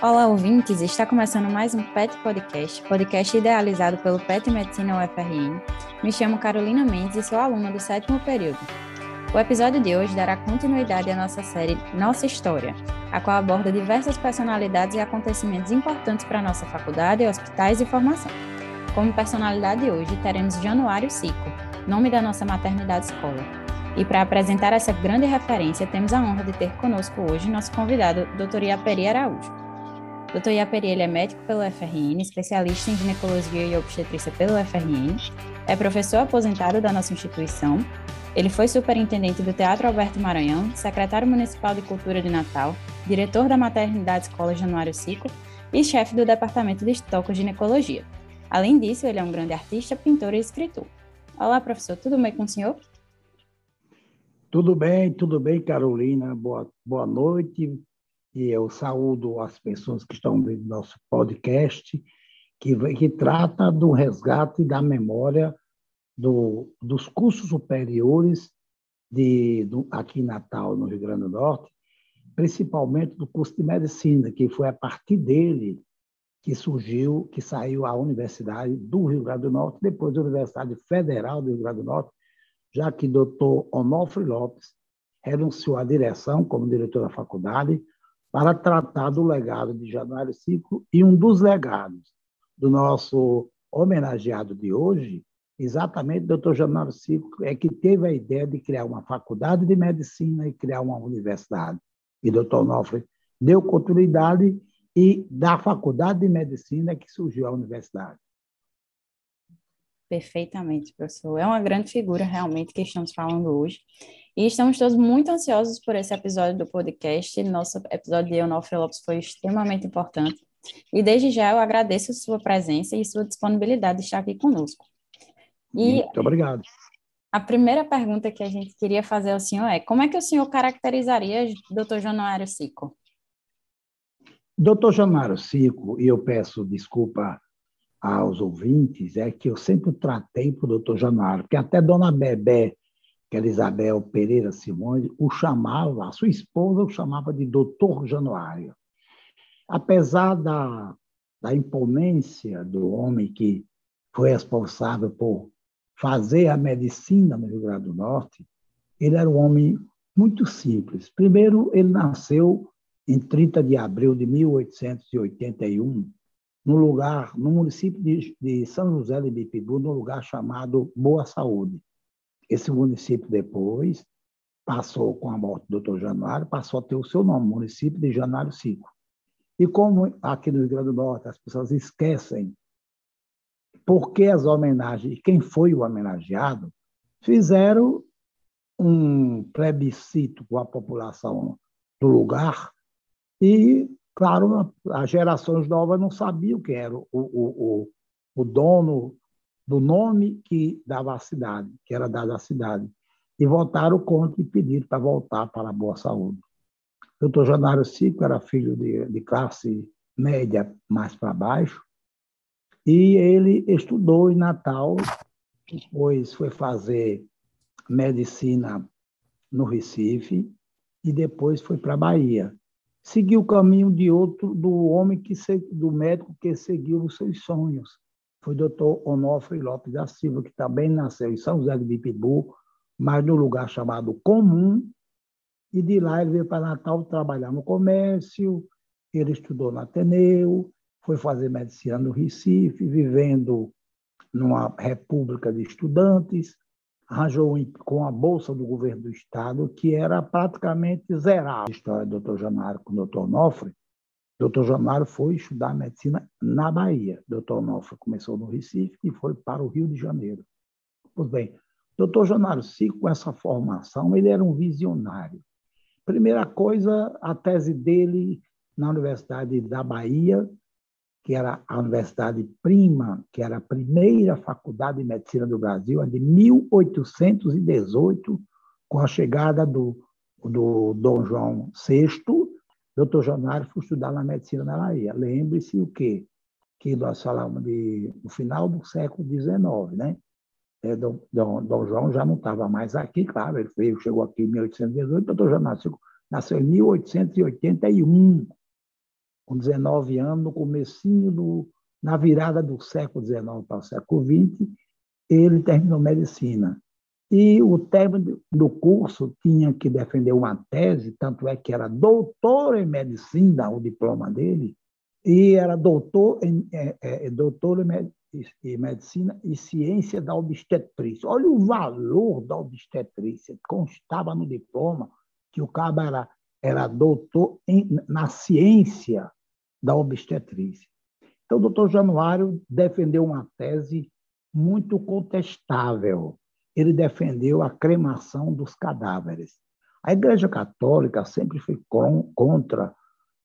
Olá, ouvintes! Está começando mais um PET Podcast, podcast idealizado pelo PET Medicina UFRN. Me chamo Carolina Mendes e sou aluna do sétimo período. O episódio de hoje dará continuidade à nossa série Nossa História, a qual aborda diversas personalidades e acontecimentos importantes para a nossa faculdade, hospitais e formação. Como personalidade de hoje, teremos Januário Cico, nome da nossa maternidade escola. E para apresentar essa grande referência, temos a honra de ter conosco hoje nosso convidado, Dr. Iaperi Araújo. Dr. Iaperi ele é médico pelo FRN, especialista em ginecologia e obstetrícia pelo FRN, é professor aposentado da nossa instituição, ele foi superintendente do Teatro Alberto Maranhão, secretário municipal de Cultura de Natal, diretor da Maternidade Escola Januário Cico e chefe do Departamento de Ginecologia. Além disso, ele é um grande artista, pintor e escritor. Olá, professor, tudo bem com o senhor? Tudo bem, tudo bem, Carolina. Boa, boa noite e eu saúdo as pessoas que estão no nosso podcast, que, que trata do resgate da memória do, dos cursos superiores de, do, aqui em Natal, no Rio Grande do Norte, principalmente do curso de medicina, que foi a partir dele que surgiu, que saiu a Universidade do Rio Grande do Norte, depois a Universidade Federal do Rio Grande do Norte, já que o doutor Onofre Lopes renunciou à direção como diretor da faculdade, para tratar do legado de Januário Ciclo e um dos legados do nosso homenageado de hoje, exatamente o Dr. Januário Ciclo, é que teve a ideia de criar uma faculdade de medicina e criar uma universidade. E o Dr. Onofre deu continuidade e da faculdade de medicina que surgiu a universidade. Perfeitamente, professor. É uma grande figura realmente que estamos falando hoje. E estamos todos muito ansiosos por esse episódio do podcast. Nosso episódio de Onofre Lopes foi extremamente importante. E desde já eu agradeço a sua presença e sua disponibilidade de estar aqui conosco. E muito obrigado. A primeira pergunta que a gente queria fazer ao senhor é: como é que o senhor caracterizaria Dr. Januário Cico? Dr. Januário Cico, e eu peço desculpa aos ouvintes, é que eu sempre tratei para o Dr. Januário, porque até Dona Bebé que era Isabel Pereira Simões, o chamava, a sua esposa o chamava de doutor Januário. Apesar da, da imponência do homem que foi responsável por fazer a medicina no Rio Grande do Norte, ele era um homem muito simples. Primeiro, ele nasceu em 30 de abril de 1881, no lugar, no município de, de São José de Bipibu, num lugar chamado Boa Saúde. Esse município depois passou, com a morte do doutor Januário, passou a ter o seu nome, município de Januário 5. E como aqui no Rio Grande do Norte as pessoas esquecem por que as homenagens, quem foi o homenageado, fizeram um plebiscito com a população do lugar e, claro, as gerações novas não sabiam quem era o, o, o, o dono do nome que dava à cidade, que era dado à cidade, e votaram contra e pediram para voltar para a boa saúde. O doutor Janário Cico era filho de, de classe média mais para baixo, e ele estudou em Natal, depois foi fazer medicina no Recife, e depois foi para a Bahia. Seguiu o caminho de outro, do homem que do médico que seguiu os seus sonhos foi doutor Onofre Lopes da Silva, que também nasceu em São José de Bipibu, mas no lugar chamado Comum, e de lá ele veio para Natal trabalhar no comércio, ele estudou no Ateneu, foi fazer medicina no Recife, vivendo numa república de estudantes, arranjou com a bolsa do governo do estado, que era praticamente zerada. História do Dr. Januário com o Dr. Dr. Jamário foi estudar medicina na Bahia. Dr. Onofre começou no Recife e foi para o Rio de Janeiro. Pois bem, Dr. Janário Cico, com essa formação, ele era um visionário. Primeira coisa, a tese dele na Universidade da Bahia, que era a Universidade Prima, que era a primeira faculdade de medicina do Brasil, a de 1818, com a chegada do, do Dom João VI, doutor Janário foi estudar na medicina na Bahia. Lembre-se o quê? Que nós falamos de, no final do século XIX, né? É, Dom, Dom, Dom, João já não estava mais aqui, claro, ele veio, chegou aqui em 1818, doutor Janário nasceu em 1881. com 19 anos, no comecinho do, na virada do século XIX para o século XX, ele terminou medicina. E o término do curso tinha que defender uma tese, tanto é que era doutor em medicina, o diploma dele, e era doutor em, é, é, doutor em medicina e ciência da obstetrícia. Olha o valor da obstetrícia, constava no diploma que o cabo era, era doutor em, na ciência da obstetrícia. Então, o doutor Januário defendeu uma tese muito contestável. Ele defendeu a cremação dos cadáveres. A Igreja Católica sempre foi contra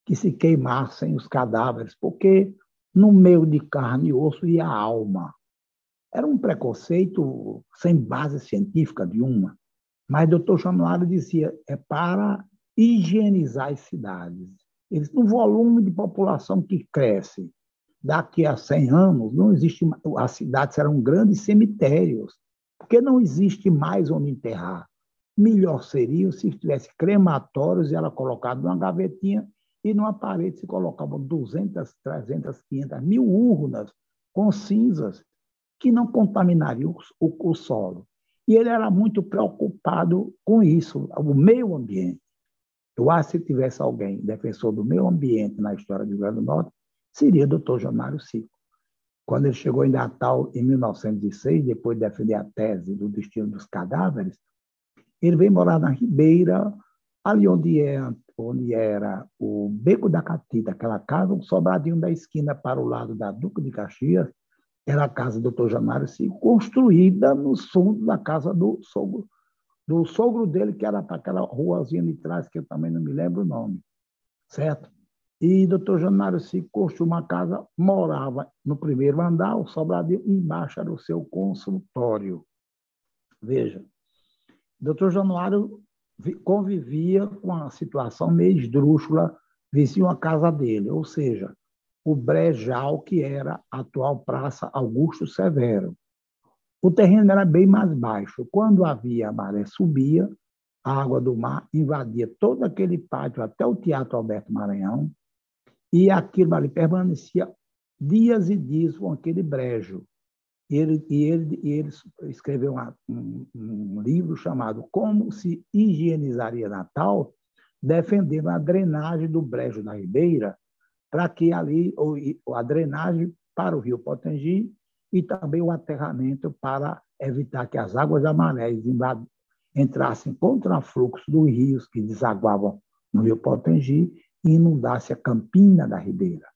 que se queimassem os cadáveres, porque no meio de carne e osso ia a alma. Era um preconceito sem base científica de uma. Mas o doutor Januário dizia, é para higienizar as cidades. Eles, no volume de população que cresce, daqui a 100 anos, não existe as cidades serão grandes cemitérios, porque não existe mais onde enterrar. Melhor seria se tivesse crematórios e ela colocada numa gavetinha e numa parede se colocavam 200, 300, 500 mil urnas com cinzas que não contaminariam o, o solo. E ele era muito preocupado com isso, o meio ambiente. Eu acho que se tivesse alguém defensor do meio ambiente na história do Rio Grande do Norte, seria o doutor Janário Cico. Quando ele chegou em Natal, em 1906, depois de defender a tese do destino dos cadáveres, ele veio morar na Ribeira, ali onde, é, onde era o Beco da Catita, aquela casa, um sobradinho da esquina para o lado da Duca de Caxias, era a casa do doutor Janário Cico, construída no fundo da casa do sogro, do sogro dele, que era para aquela ruazinha de trás, que eu também não me lembro o nome, certo? E doutor Janário se construiu uma casa, morava no primeiro andar, o sobradinho, embaixo era o seu consultório. Veja, doutor Januário convivia com a situação meio esdrúxula, vizinho a casa dele, ou seja, o brejal que era a atual Praça Augusto Severo. O terreno era bem mais baixo. Quando havia a maré subia, a água do mar invadia todo aquele pátio até o Teatro Alberto Maranhão, e aquilo ali permanecia dias e dias com aquele brejo. E ele, e ele, e ele escreveu uma, um, um, livro chamado Como se higienizaria Natal, defendendo a drenagem do brejo da Ribeira, para que ali, ou, a drenagem para o rio Potengi e também o aterramento para evitar que as águas da maré entrassem contra fluxo dos rios que desaguavam no rio Potengi e inundasse a campina da Ribeira.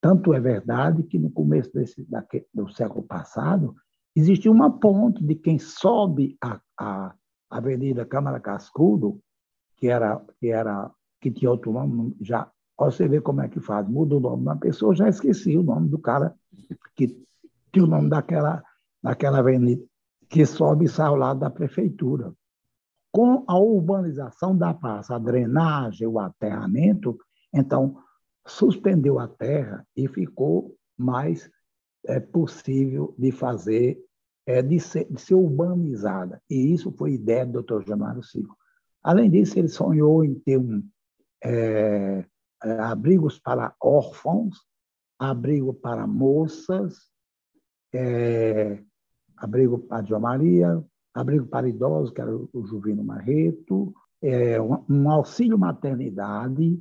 Tanto é verdade que no começo desse, do século passado, existia uma ponte de quem sobe a, a Avenida Câmara Cascudo, que era, que era que tinha outro nome, já você vê como é que faz, muda o nome da pessoa, já esqueci o nome do cara que tinha o nome daquela, daquela avenida que sobe e sai ao lado da prefeitura com a urbanização da praça, a drenagem, o aterramento, então suspendeu a terra e ficou mais é, possível de fazer, é, de, ser, de ser urbanizada. E isso foi ideia do Dr. Jamário Cico. Além disso, ele sonhou em ter um, é, é, abrigos para órfãos, abrigo para moças, é, abrigo para João Maria, abrigo para idosos, que era o Juvino Marreto, é, um, auxílio maternidade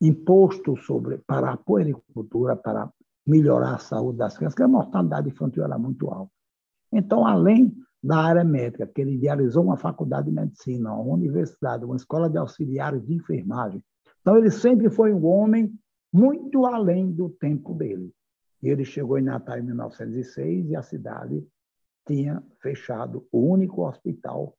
imposto sobre, para a puericultura, para melhorar a saúde das crianças, que a mortalidade infantil era muito alta. Então, além da área médica, que ele idealizou uma faculdade de medicina, uma universidade, uma escola de auxiliares de enfermagem. Então, ele sempre foi um homem muito além do tempo dele. E ele chegou em Natal em 1906 e a cidade tinha fechado o único hospital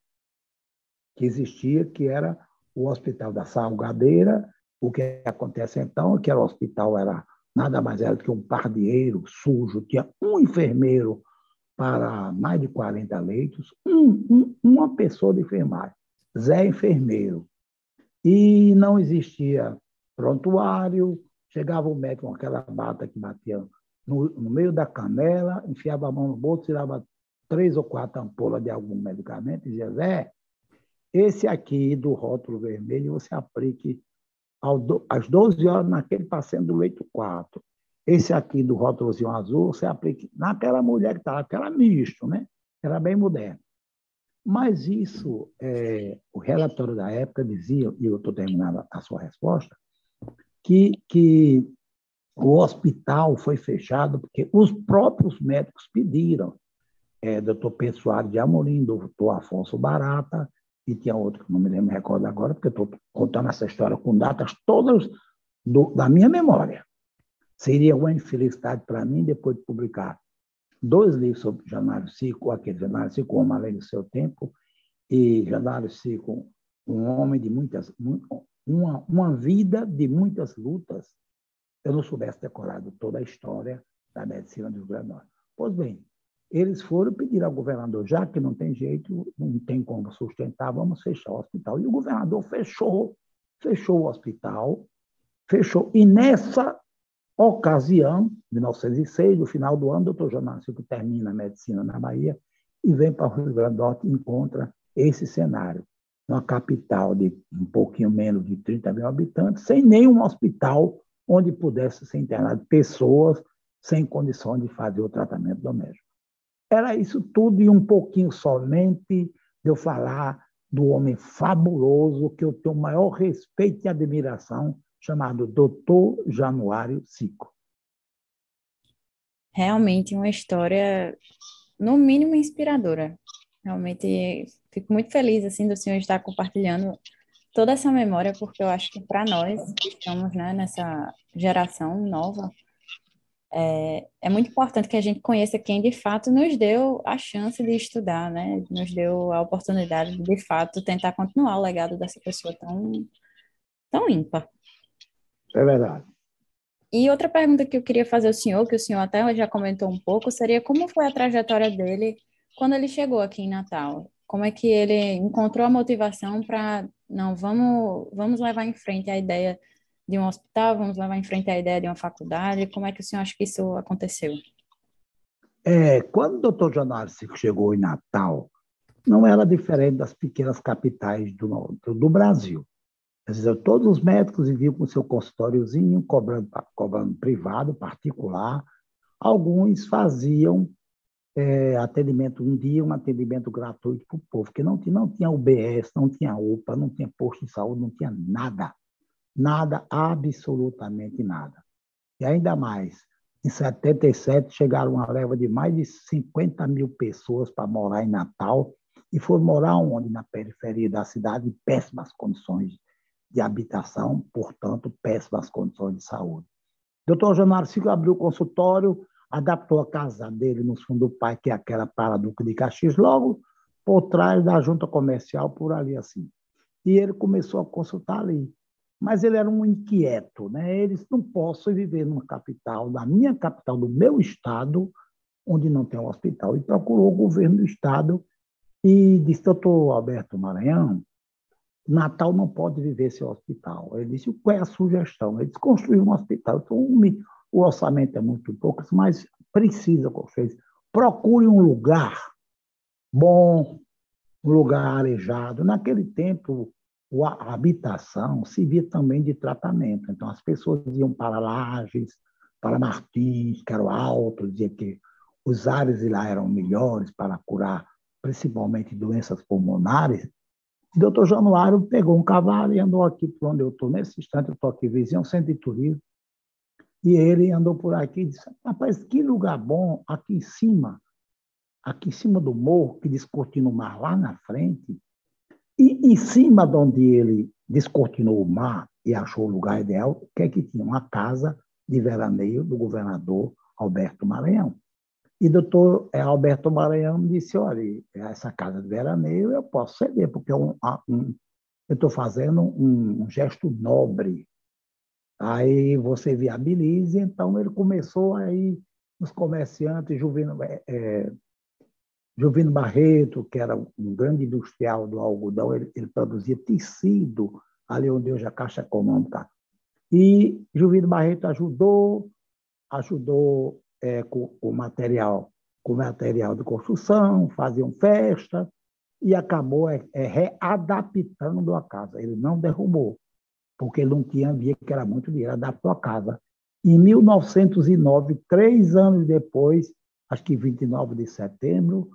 que existia, que era o Hospital da Salgadeira. O que acontece então é que o hospital era nada mais era do que um pardieiro sujo, tinha um enfermeiro para mais de 40 leitos, um, um, uma pessoa de enfermagem, Zé Enfermeiro. E não existia prontuário, chegava o médico com aquela bata que batia no, no meio da canela, enfiava a mão no bolso, tirava três ou quatro ampolas de algum medicamento e dizia, Zé, esse aqui do rótulo vermelho você aplique às 12 horas naquele paciente do leito 4. Esse aqui do rótulozinho azul, você aplica naquela mulher que estava, aquela misto, né? Era bem moderno. Mas isso, é, o relatório da época dizia, e eu estou terminando a sua resposta, que, que o hospital foi fechado porque os próprios médicos pediram. É, doutor Soares de Amorim, doutor Afonso Barata, e tinha outro que não me lembro, recordo agora, porque estou contando essa história com datas todas do, da minha memória. Seria uma infelicidade para mim, depois de publicar dois livros sobre Januário Cico, aquele Januário Cico, Uma Além do Seu Tempo, e Januário Cico, um homem de muitas, uma, uma vida de muitas lutas, eu não soubesse decorar toda a história da medicina do Rio Grande do Norte. Pois bem, eles foram pedir ao governador, já que não tem jeito, não tem como sustentar, vamos fechar o hospital. E o governador fechou, fechou o hospital, fechou. E nessa ocasião, 1906, no final do ano, o doutor Jonásio, que termina a medicina na Bahia, e vem para o Rio Grande do Norte e encontra esse cenário. Uma capital de um pouquinho menos de 30 mil habitantes, sem nenhum hospital onde pudesse ser internado pessoas sem condições de fazer o tratamento doméstico. Era isso tudo e um pouquinho somente de eu falar do homem fabuloso que eu tenho o maior respeito e admiração, chamado Doutor Januário Cico. Realmente uma história, no mínimo, inspiradora. Realmente fico muito feliz assim do senhor estar compartilhando toda essa memória, porque eu acho que para nós que estamos né, nessa geração nova, é, é muito importante que a gente conheça quem de fato nos deu a chance de estudar, né? Nos deu a oportunidade de, de fato, tentar continuar o legado dessa pessoa tão, tão ímpar. É verdade. E outra pergunta que eu queria fazer ao senhor, que o senhor até já comentou um pouco, seria como foi a trajetória dele quando ele chegou aqui em Natal? Como é que ele encontrou a motivação para, não, vamos, vamos levar em frente a ideia de um hospital, vamos levar em frente a ideia de uma faculdade? Como é que o senhor acha que isso aconteceu? É, quando o doutor Janário chegou em Natal, não era diferente das pequenas capitais do, do Brasil. Quer dizer, todos os médicos viviam com seu consultóriozinho, cobrando, cobrando privado, particular. Alguns faziam é, atendimento um dia, um atendimento gratuito para o povo, porque não não tinha UBS, não tinha UPA, não tinha posto de saúde, não tinha nada. Nada, absolutamente nada. E ainda mais, em 77 chegaram uma leva de mais de 50 mil pessoas para morar em Natal e foram morar onde? Na periferia da cidade, em péssimas condições de habitação, portanto, péssimas condições de saúde. Doutor Januário Silva abriu o consultório, adaptou a casa dele no fundo do pai, que é aquela para Duque de Caxias, logo por trás da junta comercial, por ali assim. E ele começou a consultar ali. Mas ele era um inquieto, né? Eles não posso viver numa capital, na minha capital, do meu estado, onde não tem um hospital. E procurou o governo do estado e disse, doutor Alberto Maranhão, Natal não pode viver sem hospital. Ele disse, qual é a sugestão? Ele disse, construir um hospital. Então, o orçamento é muito pouco, mas precisa construir. Procure um lugar bom, um lugar arejado. Naquele tempo, a habitação se via também de tratamento. Então, as pessoas iam para Lages, para Martins, que era o alto, dizia que os ares lá eram melhores para curar principalmente doenças pulmonares, o doutor Januário pegou um cavalo e andou aqui por onde eu estou. Nesse instante, eu estou aqui vizinho, centro de turismo. E ele andou por aqui e disse: Rapaz, que lugar bom aqui em cima, aqui em cima do morro, que descortina o mar lá na frente. E em cima de onde ele descortinou o mar e achou o lugar ideal, o que é que tinha? Uma casa de veraneio do governador Alberto Maranhão. E doutor é, Alberto Maranhão disse, olha, essa casa de veraneio eu posso ceder, porque é eu estou fazendo um, um, gesto nobre. Aí você viabilize, então ele começou aí os comerciantes, Juvino, é, é, Juvino Barreto, que era um grande industrial do algodão, ele, ele produzia tecido ali onde hoje a Caixa Econômica. E Juvino Barreto ajudou, ajudou é, com o material, com material de construção, faziam festa e acabou é, é, readaptando a casa. Ele não derrubou. porque ele não tinha, via que era muito dinheiro, adaptou a casa. Em 1909, três anos depois, acho que 29 de setembro,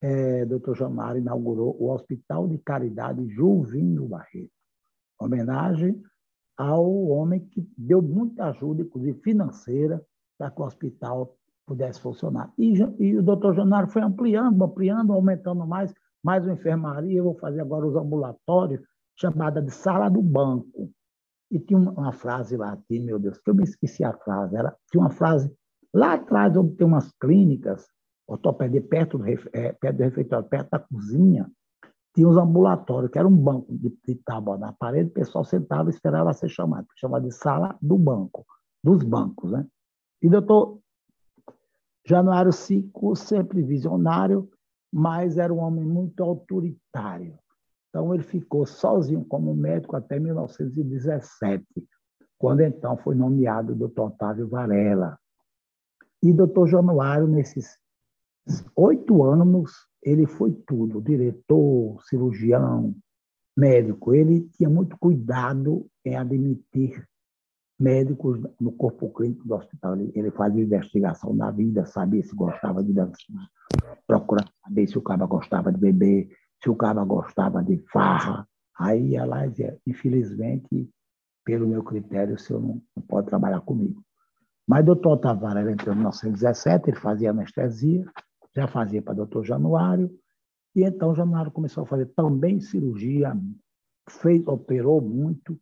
é, Dr. Jamário inaugurou o Hospital de Caridade Juvinho Barreto, homenagem ao homem que deu muita ajuda, inclusive financeira, para que o hospital pudesse funcionar. E, e o doutor Janário foi ampliando, ampliando, aumentando mais, mais uma enfermaria, eu vou fazer agora os ambulatórios, chamada de sala do banco. E tinha uma frase lá, aqui, meu Deus, que eu me esqueci a frase, era, tinha uma frase lá atrás, onde tem umas clínicas, ortopedia perto do, é, perto do refeitório, perto da cozinha, tinha os ambulatórios, que era um banco de, de tábua na parede, o pessoal sentava e esperava ser chamado, chamava de sala do banco, dos bancos, né? E doutor Januário Cico, sempre visionário, mas era um homem muito autoritário. Então, ele ficou sozinho como médico até 1917, quando então foi nomeado doutor Otávio Varela. E doutor Januário, nesses oito anos, ele foi tudo: diretor, cirurgião, médico. Ele tinha muito cuidado em admitir médicos no corpo clínico do hospital. Ele, fazia investigação da vida, sabia se gostava de dançar, procurava saber se o cara gostava de beber, se o cara gostava de farra. Aí ela dizia, infelizmente, pelo meu critério, o senhor não, não pode trabalhar comigo. Mas o doutor Tavares entrou em 1917, ele fazia anestesia, já fazia para o doutor Januário, e então Januário começou a fazer também cirurgia, fez, operou muito,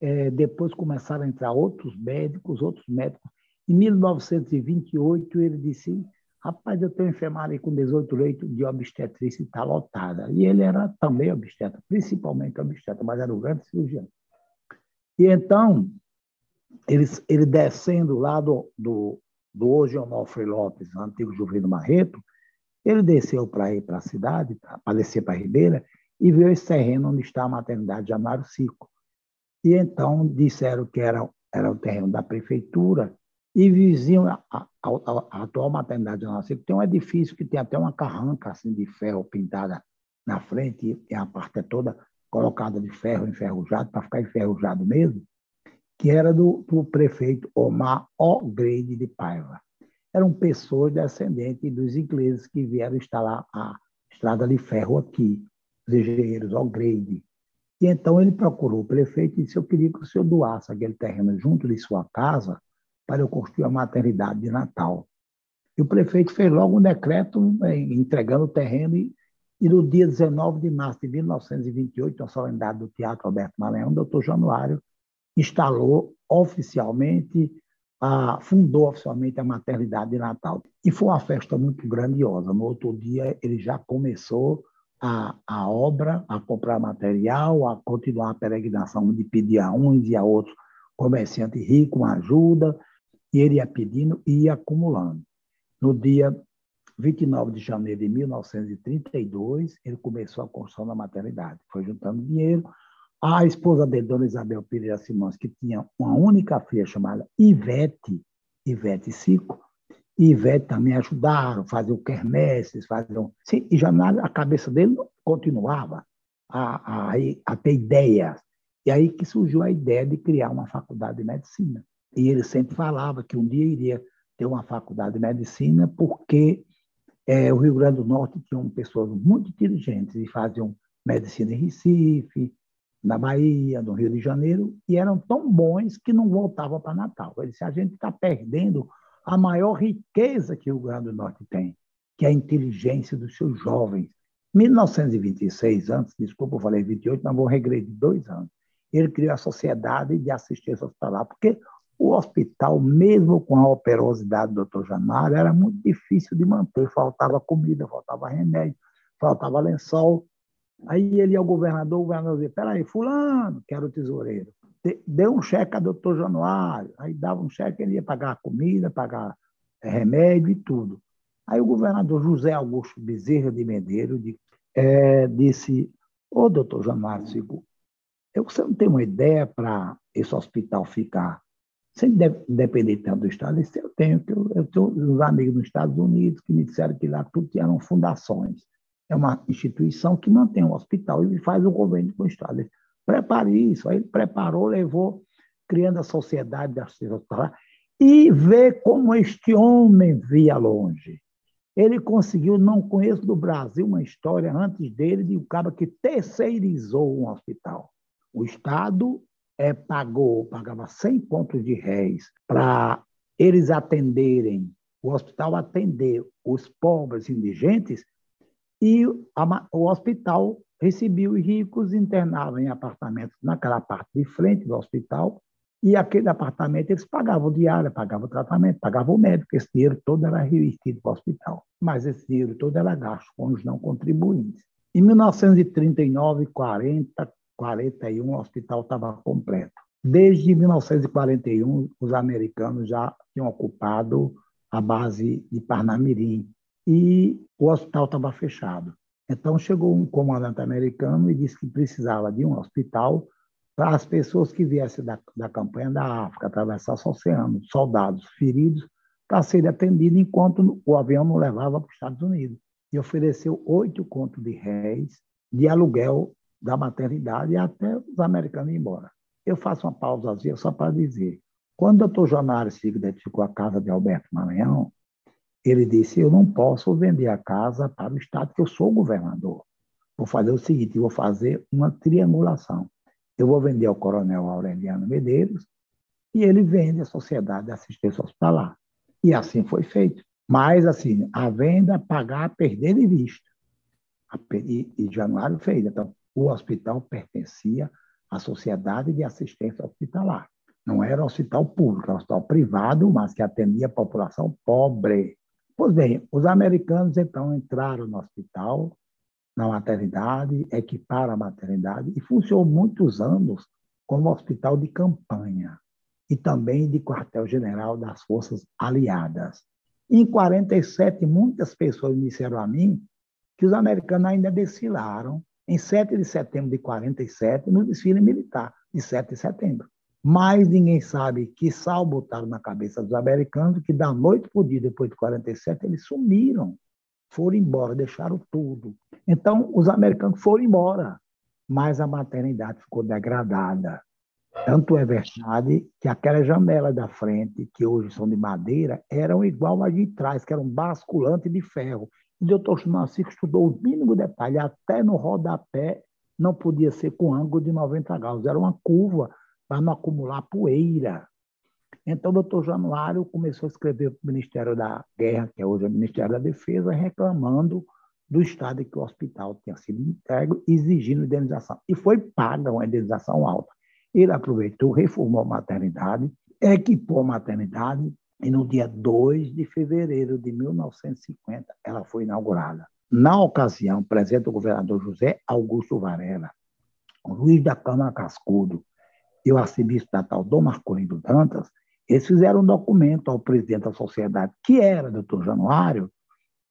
é, depois começaram a entrar outros médicos, outros médicos. Em 1928, ele disse: Rapaz, eu tenho enfermaria com 18 leitos de obstetrícia e está lotada. E ele era também obstetra, principalmente obstetra, mas era um grande cirurgião. E então, ele, ele descendo lá do, do, do hoje Onofre Lopes, antigo Juvenil Marreto, ele desceu para ir para a cidade, para descer para a Ribeira, e viu esse terreno onde está a maternidade de Amaro Cico. E então disseram que era, era o terreno da prefeitura e vizinho a, a, a atual maternidade de Nossa tem um edifício que tem até uma carranca assim, de ferro pintada na frente e a parte é toda colocada de ferro enferrujado, para ficar enferrujado mesmo, que era do, do prefeito Omar O'Grady de Paiva. Eram pessoas descendentes dos ingleses que vieram instalar a estrada de ferro aqui, os engenheiros O'Grady. E então ele procurou o prefeito e disse: Eu queria que o senhor doasse aquele terreno junto de sua casa para eu construir a maternidade de Natal. E o prefeito fez logo um decreto eh, entregando o terreno e, e no dia 19 de março de 1928, na solenidade do Teatro Alberto Maranhão, o doutor Januário instalou oficialmente, a, fundou oficialmente a maternidade de Natal. E foi uma festa muito grandiosa. No outro dia, ele já começou a, a obra, a comprar material, a continuar a peregrinação de pedir a uns e a outros comerciante rico uma ajuda, e ele ia pedindo e ia acumulando. No dia 29 de janeiro de 1932, ele começou a construção da maternidade. Foi juntando dinheiro. A esposa dele, Dona Isabel Pereira Simões, que tinha uma única filha chamada Ivete, Ivete Cico, e Ivete também ajudaram, faziam quermesses, faziam... Sim, e já na a cabeça dele continuava a, a, a ter ideias. E aí que surgiu a ideia de criar uma faculdade de medicina. E ele sempre falava que um dia iria ter uma faculdade de medicina, porque é, o Rio Grande do Norte tinha pessoas muito inteligentes e faziam medicina em Recife, na Bahia, no Rio de Janeiro, e eram tão bons que não voltavam para Natal. Ele disse: a gente está perdendo a maior riqueza que o Rio Grande do Norte tem, que é a inteligência dos seus jovens. 1926, antes, desculpa, eu falei 28, mas vou regredir dois anos. Ele criou a Sociedade de Assistência Hospitalar, porque o hospital, mesmo com a operosidade do Dr. Jamário, era muito difícil de manter. Faltava comida, faltava remédio, faltava lençol. Aí ele ia ao governador, o governador dizia, peraí, fulano, que era o tesoureiro, deu um cheque a doutor Januário. Aí dava um cheque, ele ia pagar comida, pagar é, remédio e tudo. Aí o governador José Augusto Bezerra de Medeiros de, é, disse, ô doutor Januário, eu, você não tem uma ideia para esse hospital ficar sem depender tanto do Estado, isso eu tenho, que eu, eu tenho uns amigos nos Estados Unidos que me disseram que lá tudo eram fundações. É uma instituição que mantém um hospital e faz o governo com o Estado. Prepare isso. Aí ele preparou, levou, criando a sociedade da hospitalar, e vê como este homem via longe. Ele conseguiu, não conheço do Brasil uma história antes dele de um cara que terceirizou um hospital. O Estado é, pagou, pagava 100 pontos de réis para eles atenderem, o hospital atender os pobres indigentes, e a, o hospital recebia os ricos, internava em apartamentos naquela parte de frente do hospital, e aquele apartamento eles pagavam diária, pagavam tratamento, pagavam o médico. Esse dinheiro todo era reinvestido para o hospital. Mas esse dinheiro todo era gasto com os não contribuintes. Em 1939, 40, 41, o hospital estava completo. Desde 1941, os americanos já tinham ocupado a base de Parnamirim e o hospital estava fechado. Então chegou um comandante americano e disse que precisava de um hospital para as pessoas que viessem da, da campanha da África, atravessar o oceano, soldados feridos, para serem atendidos enquanto o avião não levava para os Estados Unidos. E ofereceu oito contos de réis de aluguel da maternidade até os americanos ir embora. Eu faço uma pausazinha só para dizer. Quando o doutor Jonário Sigo identificou a casa de Alberto Maranhão, ele disse, eu não posso vender a casa para o Estado, que eu sou governador. Vou fazer o seguinte, vou fazer uma triangulação. Eu vou vender ao coronel Aureliano Medeiros e ele vende à Sociedade de Assistência Hospitalar. E assim foi feito. Mas, assim, a venda, pagar, perder de vista. E, e Januário fez. Então, o hospital pertencia à Sociedade de Assistência Hospitalar. Não era um hospital público, era um hospital privado, mas que atendia a população pobre. Pois bem, os americanos então entraram no hospital, na maternidade, equiparam a maternidade e funcionou muitos anos como hospital de campanha e também de quartel-general das Forças Aliadas. Em 47, muitas pessoas me disseram a mim que os americanos ainda desfilaram em 7 de setembro de 47 no desfile militar de 7 de setembro. Mas ninguém sabe que sal botaram na cabeça dos americanos que da noite para o dia, depois de 47, eles sumiram foram embora, deixaram tudo. Então, os americanos foram embora, mas a maternidade ficou degradada. Tanto é verdade que aquelas janelas da frente, que hoje são de madeira, eram igual às de trás, que eram basculante de ferro. E o doutor Chunacico estudou o mínimo detalhe, até no rodapé não podia ser com ângulo de 90 graus, era uma curva para não acumular poeira. Então, o doutor Januário começou a escrever para o Ministério da Guerra, que é hoje o Ministério da Defesa, reclamando do estado em que o hospital tinha sido entregue, exigindo indenização. E foi paga uma indenização alta. Ele aproveitou, reformou a maternidade, equipou a maternidade, e no dia 2 de fevereiro de 1950 ela foi inaugurada. Na ocasião, presente o governador José Augusto Varela, Luiz da Câmara Cascudo e o arcebispo da tal Dom Marcolino Dantas eles fizeram um documento ao presidente da sociedade, que era doutor Januário,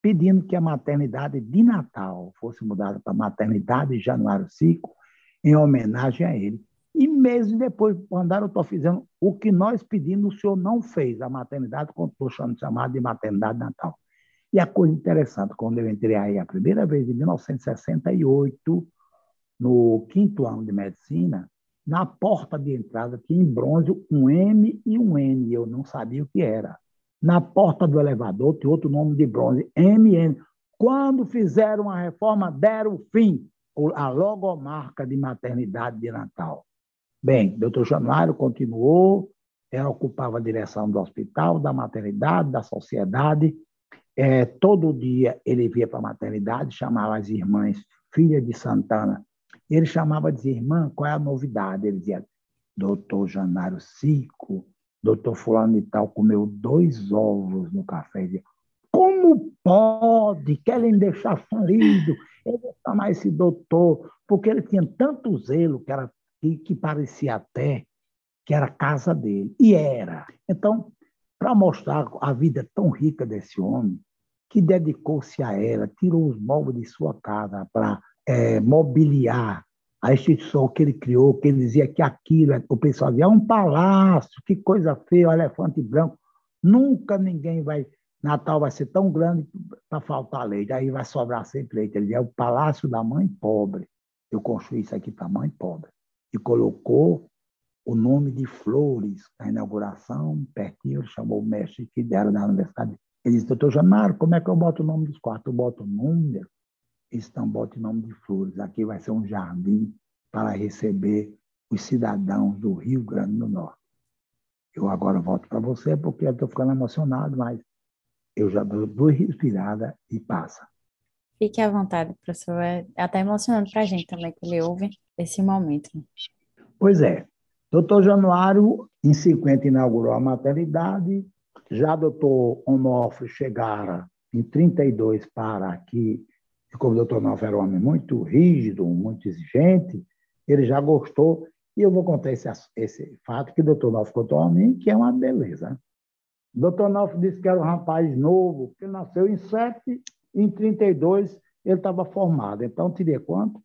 pedindo que a maternidade de Natal fosse mudada para maternidade de Januário 5, em homenagem a ele. E meses depois mandaram, estou fazendo o que nós pedimos, o senhor não fez. A maternidade continuou sendo chamada de maternidade de Natal. E a coisa interessante, quando eu entrei aí a primeira vez, em 1968, no quinto ano de medicina, na porta de entrada tinha em bronze um M e um N, eu não sabia o que era. Na porta do elevador tinha outro nome de bronze, MN. Quando fizeram a reforma, deram fim à logomarca de maternidade de Natal. Bem, doutor Januário continuou, ela ocupava a direção do hospital, da maternidade, da sociedade. É, todo dia ele via para a maternidade, chamava as irmãs, filha de Santana, ele chamava de irmã, qual é a novidade? Ele dizia, doutor Janário Cico, doutor fulano e tal, comeu dois ovos no café. Dizia, como pode? Querem deixar falido? Ele chamar esse doutor, porque ele tinha tanto zelo que, era, que, que parecia até que era a casa dele. E era. Então, para mostrar a vida tão rica desse homem, que dedicou-se a ela, tirou os móveis de sua casa para é, mobiliar a instituição que ele criou, que ele dizia que aquilo, o pessoal dizia, é um palácio, que coisa feia, o elefante branco. Nunca ninguém vai, Natal vai ser tão grande para faltar leite, aí vai sobrar sempre leite. Ele dizia, é o palácio da mãe pobre. Eu construí isso aqui para a mãe pobre. e colocou o nome de Flores na inauguração, pertinho, ele chamou o mestre que deram na universidade. Ele disse, doutor Jamar, como é que eu boto o nome dos quartos? Eu boto o número? Botam o nome de Flores. Aqui vai ser um jardim para receber os cidadãos do Rio Grande do Norte. Eu agora volto para você porque eu estou ficando emocionado, mas eu já dou respirada e passa. Fique à vontade, professor. É até emocionante para a gente também que ele ouve esse momento. Pois é. Doutor Januário, em 50, inaugurou a maternidade. Já doutor Onofre chegara em 32 para aqui. E como o doutor Onofre era um homem muito rígido, muito exigente, ele já gostou. E eu vou contar esse, esse fato que o doutor Onofre contou a mim, que é uma beleza. O doutor Onofre disse que era um rapaz novo, que nasceu em 7, em 32 ele estava formado. Então, teria quanto?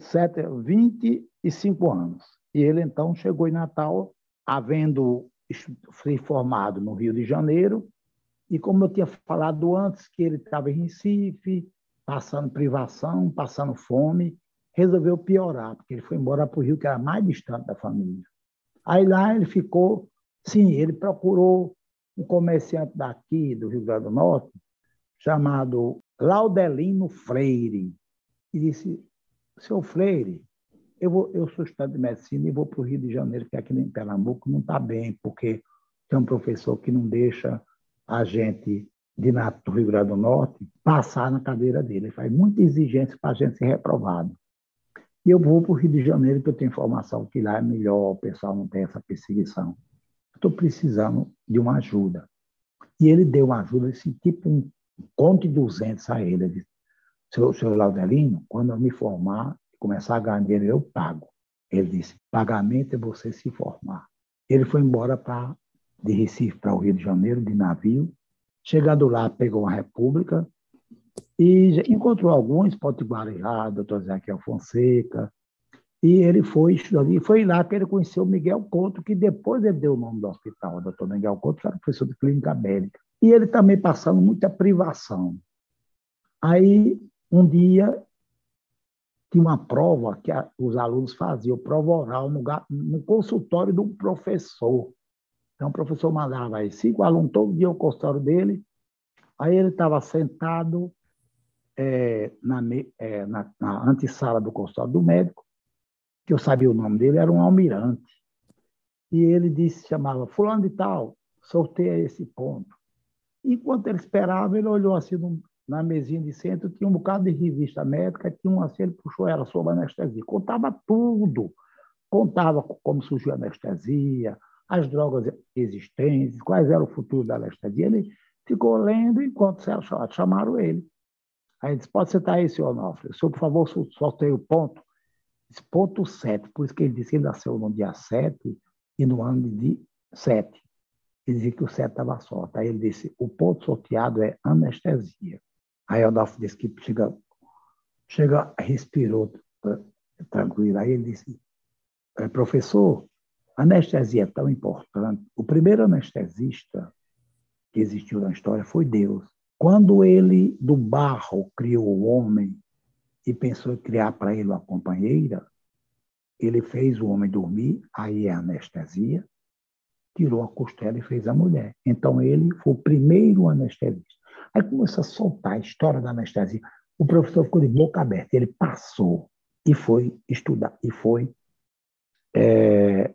7, 25 anos. E ele, então, chegou em Natal, havendo se formado no Rio de Janeiro, e como eu tinha falado antes, que ele estava em Recife, passando privação, passando fome, resolveu piorar, porque ele foi embora para o Rio, que era mais distante da família. Aí lá ele ficou, sim, ele procurou um comerciante daqui, do Rio Grande do Norte, chamado Laudelino Freire, e disse, seu Freire, eu, vou, eu sou estudante de medicina e vou para o Rio de Janeiro, que aqui em Pernambuco não está bem, porque tem um professor que não deixa a gente de do Rio Grande do Norte passar na cadeira dele. Ele faz muita exigência para a gente ser reprovado. E eu vou para o Rio de Janeiro, porque eu tenho informação que lá é melhor, o pessoal não tem essa perseguição. Estou precisando de uma ajuda. E ele deu uma ajuda, esse tipo um conto de 200 a ele. Ele disse, seu, Laudelino, quando eu me formar, começar a ganhar dinheiro, eu pago. Ele disse: pagamento é você se formar. Ele foi embora pra, de Recife para o Rio de Janeiro, de navio. Chegando lá, pegou uma república e encontrou alguns, Potiguará, doutor Zequiel Fonseca, e ele foi estudando. E foi lá que ele conheceu Miguel Couto, que depois ele deu o nome do hospital, o doutor Miguel Couto, que era professor de clínica médica. E ele também passando muita privação. Aí, um dia, tinha uma prova que a, os alunos faziam, prova oral no, no consultório de um professor. Então, o professor mandava aí cinco alunos todo dia ao consultório dele, aí ele estava sentado é, na, é, na, na antessala do consultório do médico, que eu sabia o nome dele, era um almirante. E ele disse, chamava, fulano de tal, sorteia esse ponto. Enquanto ele esperava, ele olhou assim na mesinha de centro, tinha um bocado de revista médica, tinha uma assim, ele puxou ela sobre anestesia. Contava tudo. Contava como surgiu a anestesia, as drogas existentes, quais era o futuro da anestesia. Ele ficou lendo enquanto chamaram ele. Aí disse, pode sentar aí, senhor Onofre. Senhor, por favor, soltei o ponto. Disse, ponto 7, por isso que ele disse que nasceu no dia 7 e no ano de 7. Ele dizia que o 7 estava solto. Aí ele disse, o ponto sorteado é anestesia. Aí o Adolfo disse que chega, chega respirou tranquilo. Aí ele disse, é, professor, anestesia é tão importante. O primeiro anestesista que existiu na história foi Deus. Quando ele, do barro, criou o homem e pensou em criar para ele uma companheira, ele fez o homem dormir, aí é anestesia, tirou a costela e fez a mulher. Então ele foi o primeiro anestesista. Aí começou a soltar a história da anestesia. O professor ficou de boca aberta. Ele passou e foi estudar. E foi. É...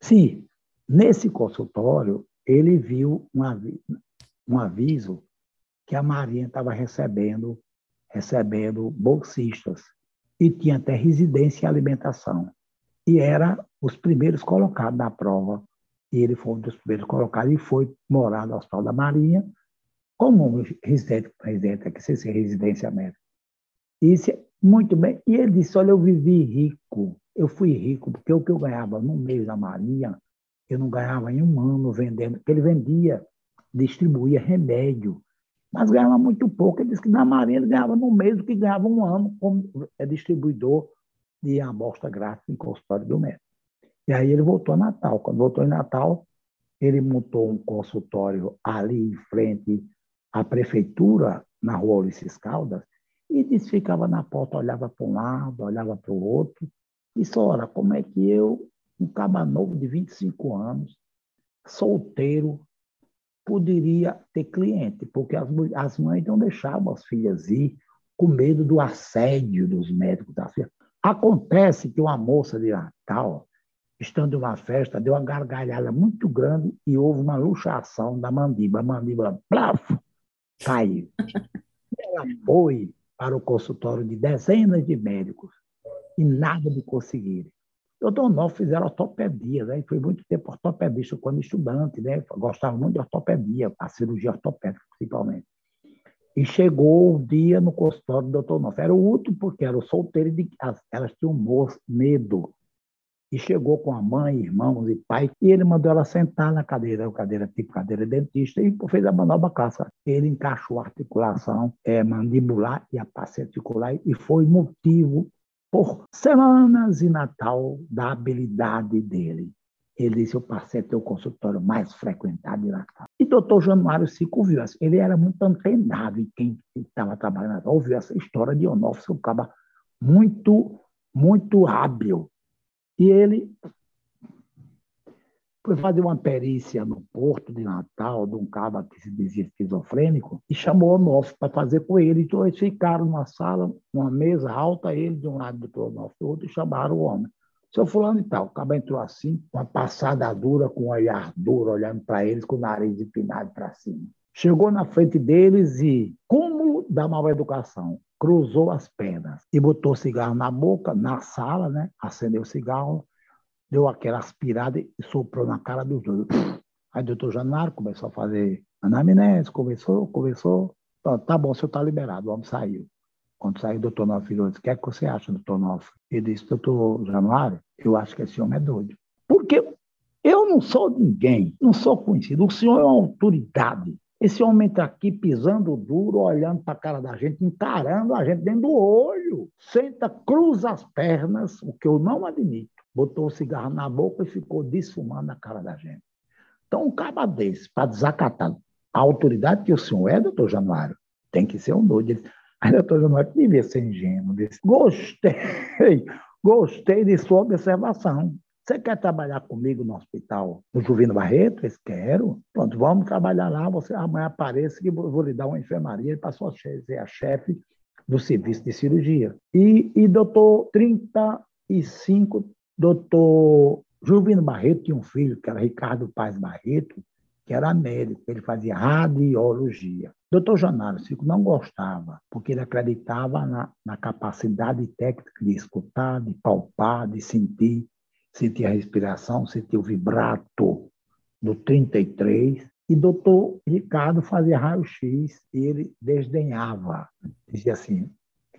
Sim, nesse consultório, ele viu um aviso, um aviso que a Marinha estava recebendo, recebendo bolsistas. E tinha até residência e alimentação. E era os primeiros colocados na prova. E ele foi um dos primeiros colocados e foi morar no Hospital da Marinha como residente, residente aqui, sem ser residência médica. E disse, muito bem. E ele disse, olha, eu vivi rico. Eu fui rico, porque o que eu ganhava no mês da Marinha, eu não ganhava em um ano vendendo, porque ele vendia, distribuía remédio, mas ganhava muito pouco. Ele disse que na Marinha ele ganhava no mês o que ganhava um ano como distribuidor de amostra grátis em consultório do médico. E aí ele voltou a Natal. Quando voltou em Natal, ele montou um consultório ali em frente a prefeitura na rua Ulisses Caldas e disse, ficava na porta, olhava para um lado, olhava para o outro, Disse, ora, como é que eu, um caba novo de 25 anos, solteiro, poderia ter cliente? Porque as, as mães não deixavam as filhas ir com medo do assédio dos médicos das filhas. Acontece que uma moça de Natal, estando em uma festa, deu uma gargalhada muito grande e houve uma luxação da mandíbula. A mandíbula, plaf, caiu. Ela foi para o consultório de dezenas de médicos e nada de conseguir. Doutor Nó fizeram ortopedia, né? Foi muito tempo ortopedista quando estudante, né? Gostava muito de ortopedia, a cirurgia ortopédica principalmente. E chegou o dia no consultório do doutor Noff. Era o último, porque era solteiro, de, elas tinham medo. E chegou com a mãe, irmãos e pai, e ele mandou ela sentar na cadeira, cadeira tipo cadeira dentista, e fez a manobra clássica. Ele encaixou a articulação é, mandibular e a face articular, e foi motivo, por semanas e Natal, da habilidade dele. Ele disse: Eu passei a ter o consultório mais frequentado de Natal. E doutor Januário Cico viu, ele era muito antenado em quem estava trabalhando. Ouviu essa história de Onofre, um cara muito, muito hábil. E ele foi fazer uma perícia no Porto de Natal, de um cara que se dizia esquizofrênico, e chamou Onofre para fazer com ele. Então, eles ficaram numa sala, numa mesa alta, ele de um lado do Onofre do outro, e chamaram o homem. Seu fulano e tal, o cabo entrou assim, com a passada dura, com um olhar duro, olhando para eles, com o nariz empinado para cima. Chegou na frente deles e, como da mal educação, cruzou as pernas e botou cigarro na boca, na sala, né? acendeu o cigarro, deu aquela aspirada e soprou na cara dos dois. Aí o doutor Janaro começou a fazer anamnese, conversou, conversou. Tá bom, o senhor está liberado, o homem saiu. Quando saiu o doutor Nofre, ele disse, o que é que você acha, doutor Nofre? Ele disse, doutor Januário, eu acho que esse homem é doido. Porque eu não sou ninguém, não sou conhecido. O senhor é uma autoridade. Esse homem está aqui pisando duro, olhando para a cara da gente, encarando a gente dentro do olho. Senta, cruza as pernas, o que eu não admito. Botou o cigarro na boca e ficou desfumando a cara da gente. Então, um caba desse, para desacatar a autoridade que o senhor é, doutor Januário, tem que ser um doido. Aí a doutora Januário devia ser ingênuo. Disse, gostei, gostei de sua observação. Você quer trabalhar comigo no hospital no Juvino Barreto? Eu quero. Pronto, vamos trabalhar lá. Você amanhã apareça que vou lhe dar uma enfermaria. Ele passou a ser a chefe do serviço de cirurgia. E, e doutor 35, doutor Juvino Barreto tinha um filho, que era Ricardo Paz Barreto, que era médico, ele fazia radiologia. Doutor Janário Cico não gostava, porque ele acreditava na, na, capacidade técnica de escutar, de palpar, de sentir, sentir a respiração, sentir o vibrato do 33. E doutor Ricardo fazia raio-x e ele desdenhava. Dizia assim,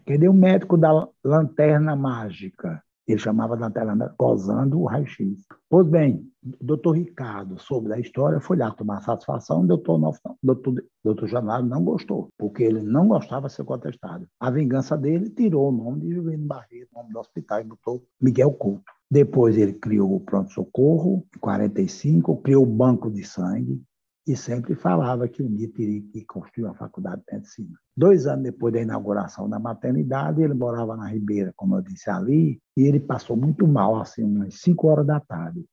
cadê o médico da lanterna mágica? Ele chamava da tela gozando o raio-x. Pois bem, doutor Ricardo soube da história, foi lá tomar satisfação, doutor, doutor, doutor Januário não gostou, porque ele não gostava de ser contestado. A vingança dele tirou o nome de Juvenil Barreto, o nome do hospital, e botou Miguel Couto. Depois ele criou o pronto-socorro, em 45, criou o banco de sangue, e sempre falava que um dia teria que construir uma faculdade de medicina. Dois anos depois da inauguração da maternidade, ele morava na Ribeira, como eu disse ali, e ele passou muito mal, assim, umas cinco horas da tarde.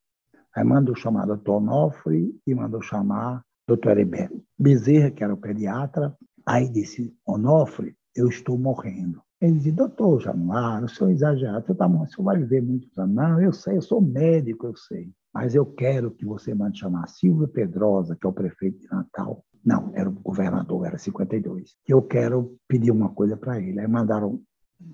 Aí mandou chamar o doutor Onofre e mandou chamar o doutor Heriberto Bezerra, que era o pediatra. Aí disse, Onofre, eu estou morrendo. Ele disse, doutor Januário, o senhor exagerado, você, tá, o senhor vai viver muitos anos. Não, eu sei, eu sou médico, eu sei mas eu quero que você mande chamar Silvio Pedrosa, que é o prefeito de Natal. Não, era o governador, era 52. Eu quero pedir uma coisa para ele. Aí mandaram um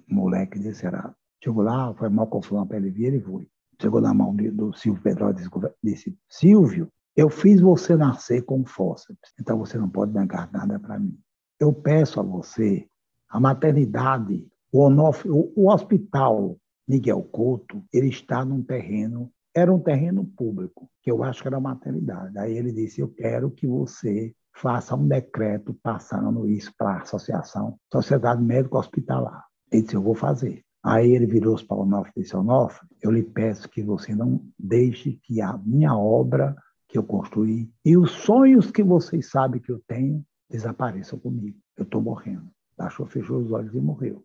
moleque e disseram, chegou lá, foi mal confusão para ele vir, ele foi. Chegou na mão do Silvio Pedrosa e disse, Silvio, eu fiz você nascer com fósseis, então você não pode negar nada para mim. Eu peço a você, a maternidade, o, Onof, o, o hospital Miguel Couto, ele está num terreno era um terreno público, que eu acho que era maternidade. Aí ele disse: Eu quero que você faça um decreto passando isso para a associação, Sociedade Médica Hospitalar. Ele disse: Eu vou fazer. Aí ele virou-se para o Onofre e disse: Onofre, eu lhe peço que você não deixe que a minha obra que eu construí e os sonhos que vocês sabem que eu tenho desapareçam comigo. Eu estou morrendo. Achou, fechou os olhos e morreu.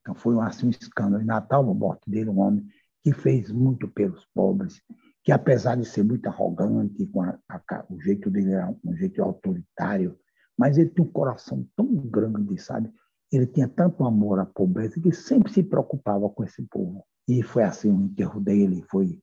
Então foi assim, um escândalo. Em Natal, a morte dele, um homem que fez muito pelos pobres, que apesar de ser muito arrogante, com a, a, o jeito dele era um jeito autoritário, mas ele tinha um coração tão grande, sabe? Ele tinha tanto amor à pobreza que sempre se preocupava com esse povo. E foi assim o enterro dele, foi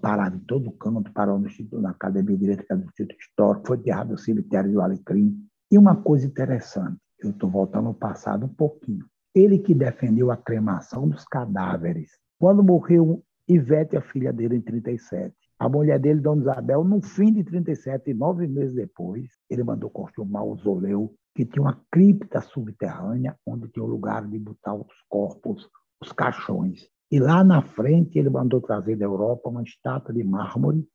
parado em todo canto, parou no Instituto, na Academia de Direito do Instituto Histórico, foi enterrado no cemitério do Alecrim. E uma coisa interessante, eu estou voltando ao passado um pouquinho. Ele que defendeu a cremação dos cadáveres. Quando morreu Ivete, a filha dele, em 37, a mulher dele, Dona Isabel, no fim de 37, nove meses depois, ele mandou construir um mausoléu que tinha uma cripta subterrânea, onde tinha o lugar de botar os corpos, os caixões. E lá na frente ele mandou trazer da Europa uma estátua de mármore,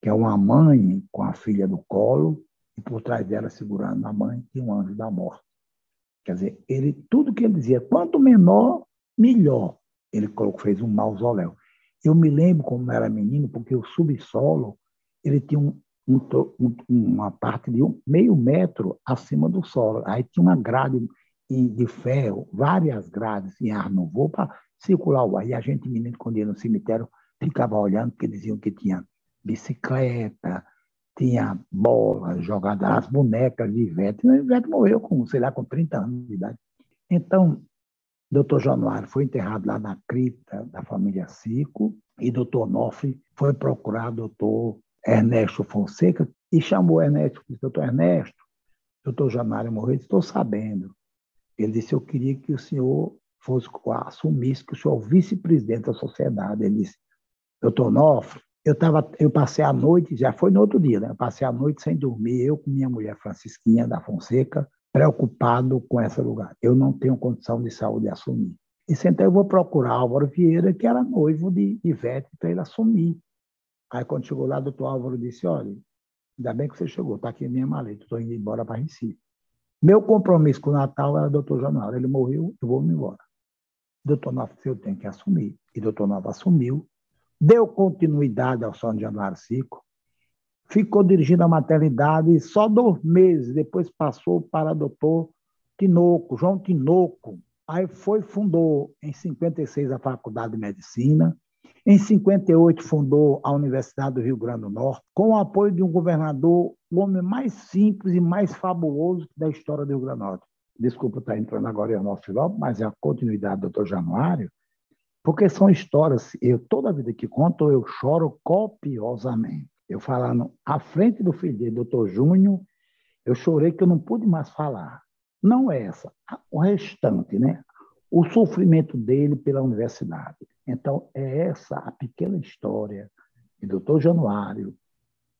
que é uma mãe com a filha no colo, e por trás dela, segurando a mãe, tinha um anjo da morte. Quer dizer, ele, tudo que ele dizia, quanto menor, melhor. Ele colocou, fez um mausoléu. Eu me lembro como era menino, porque o subsolo ele tinha um, um, uma parte de um, meio metro acima do solo. Aí tinha uma grade de ferro, várias grades em ar novo para circular o ar. E a gente, menino, quando ia no cemitério, ficava olhando, porque diziam que tinha bicicleta, tinha bola jogada, as bonecas de Ivete. E Ivete morreu com, sei lá, com 30 anos de idade. Então, doutor Januário foi enterrado lá na cripta da família Cico e doutor Nofre foi procurar doutor Ernesto Fonseca e chamou Ernesto, disse, doutor Ernesto, doutor Januário morreu, estou sabendo. Ele disse, eu queria que o senhor fosse assumisse que o senhor é o vice-presidente da sociedade. Ele disse, doutor Nofre, eu, tava, eu passei a noite, já foi no outro dia, né? Eu passei a noite sem dormir, eu com minha mulher Francisquinha da Fonseca, preocupado com esse lugar. Eu não tenho condição de saúde de assumir. E então eu vou procurar Álvaro Vieira, que era noivo de Ivete, para ele assumir. Aí quando chegou lá, o doutor Álvaro disse, olha, ainda bem que você chegou, está aqui a minha maleta, estou indo embora para Recife. Meu compromisso com o Natal era o doutor Januário, ele morreu, eu vou me embora. Doutor Nova, eu tenho que assumir. E doutor Nova assumiu, deu continuidade ao São Januário Cico, ficou dirigindo a maternidade só dois meses, depois passou para o doutor Tinoco, João Tinoco. Aí foi, fundou em 56 a Faculdade de Medicina, em 58 fundou a Universidade do Rio Grande do Norte, com o apoio de um governador, o homem mais simples e mais fabuloso da história do Rio Grande do Norte, desculpa estar entrando agora em nosso filósofo, mas é a continuidade do doutor Januário, porque são histórias, eu toda a vida que conto, eu choro copiosamente. Eu falando à frente do filho dele, doutor Júnior, eu chorei que eu não pude mais falar. Não é essa, o restante, né? O sofrimento dele pela universidade. Então, é essa a pequena história de doutor Januário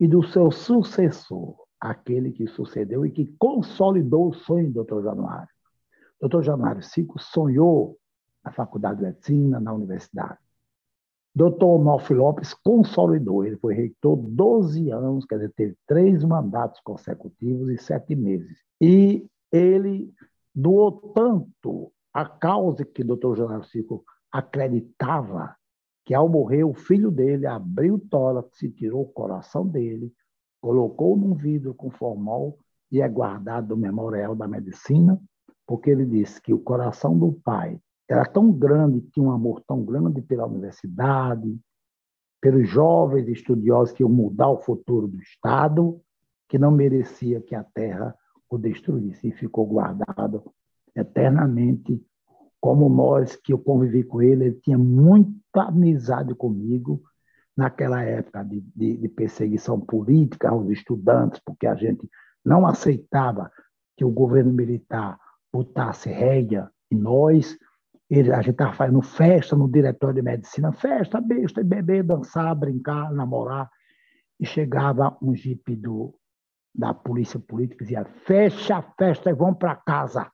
e do seu sucessor, aquele que sucedeu e que consolidou o sonho do Dr. Januário. Dr. Januário Cico sonhou na Faculdade de Medicina, na universidade. Dr. Onofre Lopes consolidou, ele foi reitor 12 anos, quer dizer, teve três mandatos consecutivos e sete meses. E ele doou tanto a causa que o Dr. Januário Cico acreditava que, ao morrer, o filho dele abriu o tórax tirou o coração dele, colocou num vidro com formol e é guardado no memorial da medicina, porque ele disse que o coração do pai era tão grande, tinha um amor tão grande pela universidade, pelos jovens estudiosos que iam mudar o futuro do Estado, que não merecia que a terra o destruísse e ficou guardado eternamente. Como nós, que eu convivi com ele, ele tinha muita amizade comigo, naquela época de, de, de, perseguição política aos estudantes, porque a gente não aceitava que o governo militar botasse rédea em nós. Ele, a gente estava fazendo festa no diretório de medicina, festa, besta, beber, dançar, brincar, namorar. E chegava um jipe do, da polícia política e dizia: fecha a festa e vão para casa.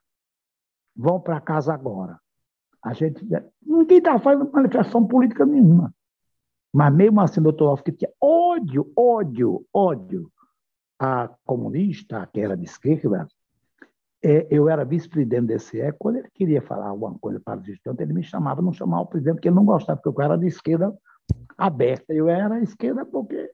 Vão para casa agora. A gente. Ninguém estava fazendo manifestação política nenhuma. Mas mesmo assim, doutor Lopes, que tinha ódio, ódio, ódio a comunista, que era de esquerda, é, eu era vice-presidente do DCE, quando ele queria falar alguma coisa para os estudantes, ele me chamava, não chamava o presidente, porque ele não gostava, porque eu era de esquerda aberta. Eu era esquerda porque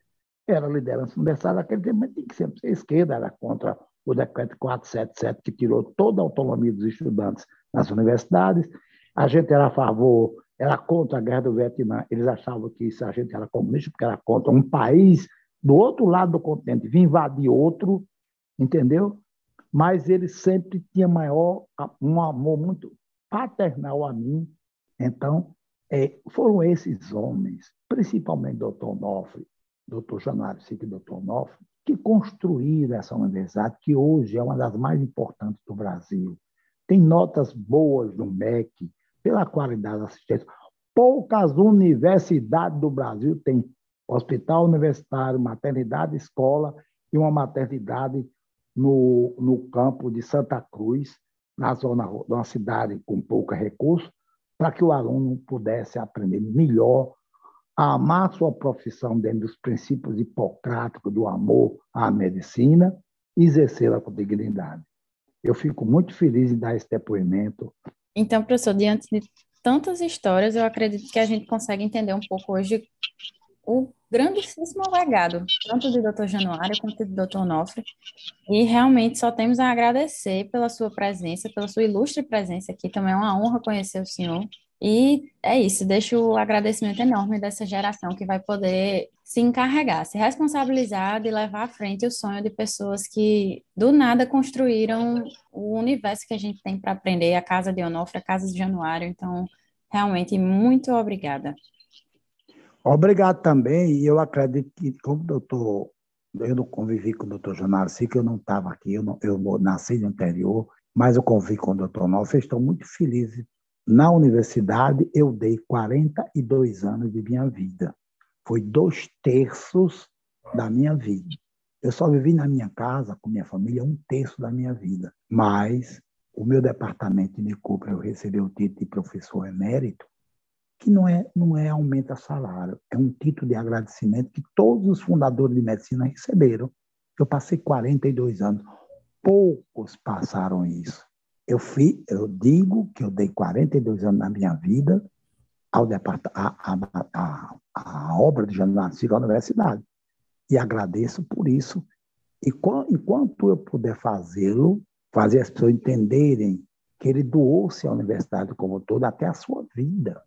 era liderança universitária naquele tempo, mas tinha que sempre ser esquerda, era contra o decreto 477, que tirou toda a autonomia dos estudantes nas universidades. A gente era a favor era contra a guerra do Vietnã. Eles achavam que isso a gente era comunista porque era contra um país do outro lado do continente vir invadir outro, entendeu? Mas ele sempre tinha maior um amor muito paternal a mim. Então, é, foram esses homens, principalmente doutor Onofre, doutor Januário Sique e doutor Onofre, que construíram essa universidade, que hoje é uma das mais importantes do Brasil. Tem notas boas no MEC, pela qualidade da assistência. Poucas universidades do Brasil têm hospital universitário, maternidade escola e uma maternidade no, no campo de Santa Cruz, na zona de uma cidade com pouco recurso, para que o aluno pudesse aprender melhor a amar sua profissão dentro dos princípios hipocráticos do amor à medicina e exercê-la com dignidade. Eu fico muito feliz em dar esse depoimento. Então, professor, diante de tantas histórias, eu acredito que a gente consegue entender um pouco hoje o grandíssimo legado, tanto do Dr. Januário quanto do Dr. Onofre, e realmente só temos a agradecer pela sua presença, pela sua ilustre presença aqui, também é uma honra conhecer o senhor, e é isso, deixo o agradecimento enorme dessa geração que vai poder se encarregar, se responsabilizar de levar à frente o sonho de pessoas que do nada construíram o universo que a gente tem para aprender, a Casa de Onofre, a Casa de Januário. Então, realmente, muito obrigada. Obrigado também, e eu acredito que, como doutor, eu não convivi com o doutor sei que eu não estava aqui, eu, não, eu nasci no interior, mas eu convivi com o doutor Onofre, estou muito feliz na universidade, eu dei 42 anos de minha vida. Foi dois terços da minha vida. Eu só vivi na minha casa, com minha família, um terço da minha vida. Mas o meu departamento me culpa eu receber o título de professor emérito, que não é, não é aumento a salário, é um título de agradecimento que todos os fundadores de medicina receberam. Eu passei 42 anos. Poucos passaram isso. Eu, fui, eu digo que eu dei 42 anos na minha vida ao a, a, a, a obra de Januário Silva à universidade. E agradeço por isso. E enquanto eu puder fazê-lo, fazer as pessoas entenderem que ele doou-se à universidade como todo até a sua vida.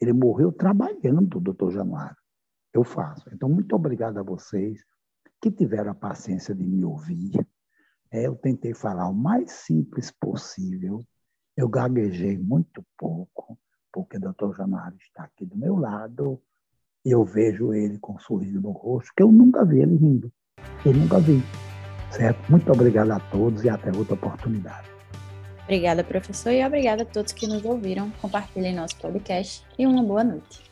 Ele morreu trabalhando, doutor Januário. Eu faço. Então, muito obrigado a vocês que tiveram a paciência de me ouvir, é, eu tentei falar o mais simples possível. Eu gaguejei muito pouco, porque o doutor Januário está aqui do meu lado e eu vejo ele com um sorriso no rosto, que eu nunca vi ele rindo. Eu nunca vi. Certo? Muito obrigado a todos e até outra oportunidade. Obrigada, professor, e obrigada a todos que nos ouviram. Compartilhem nosso podcast e uma boa noite.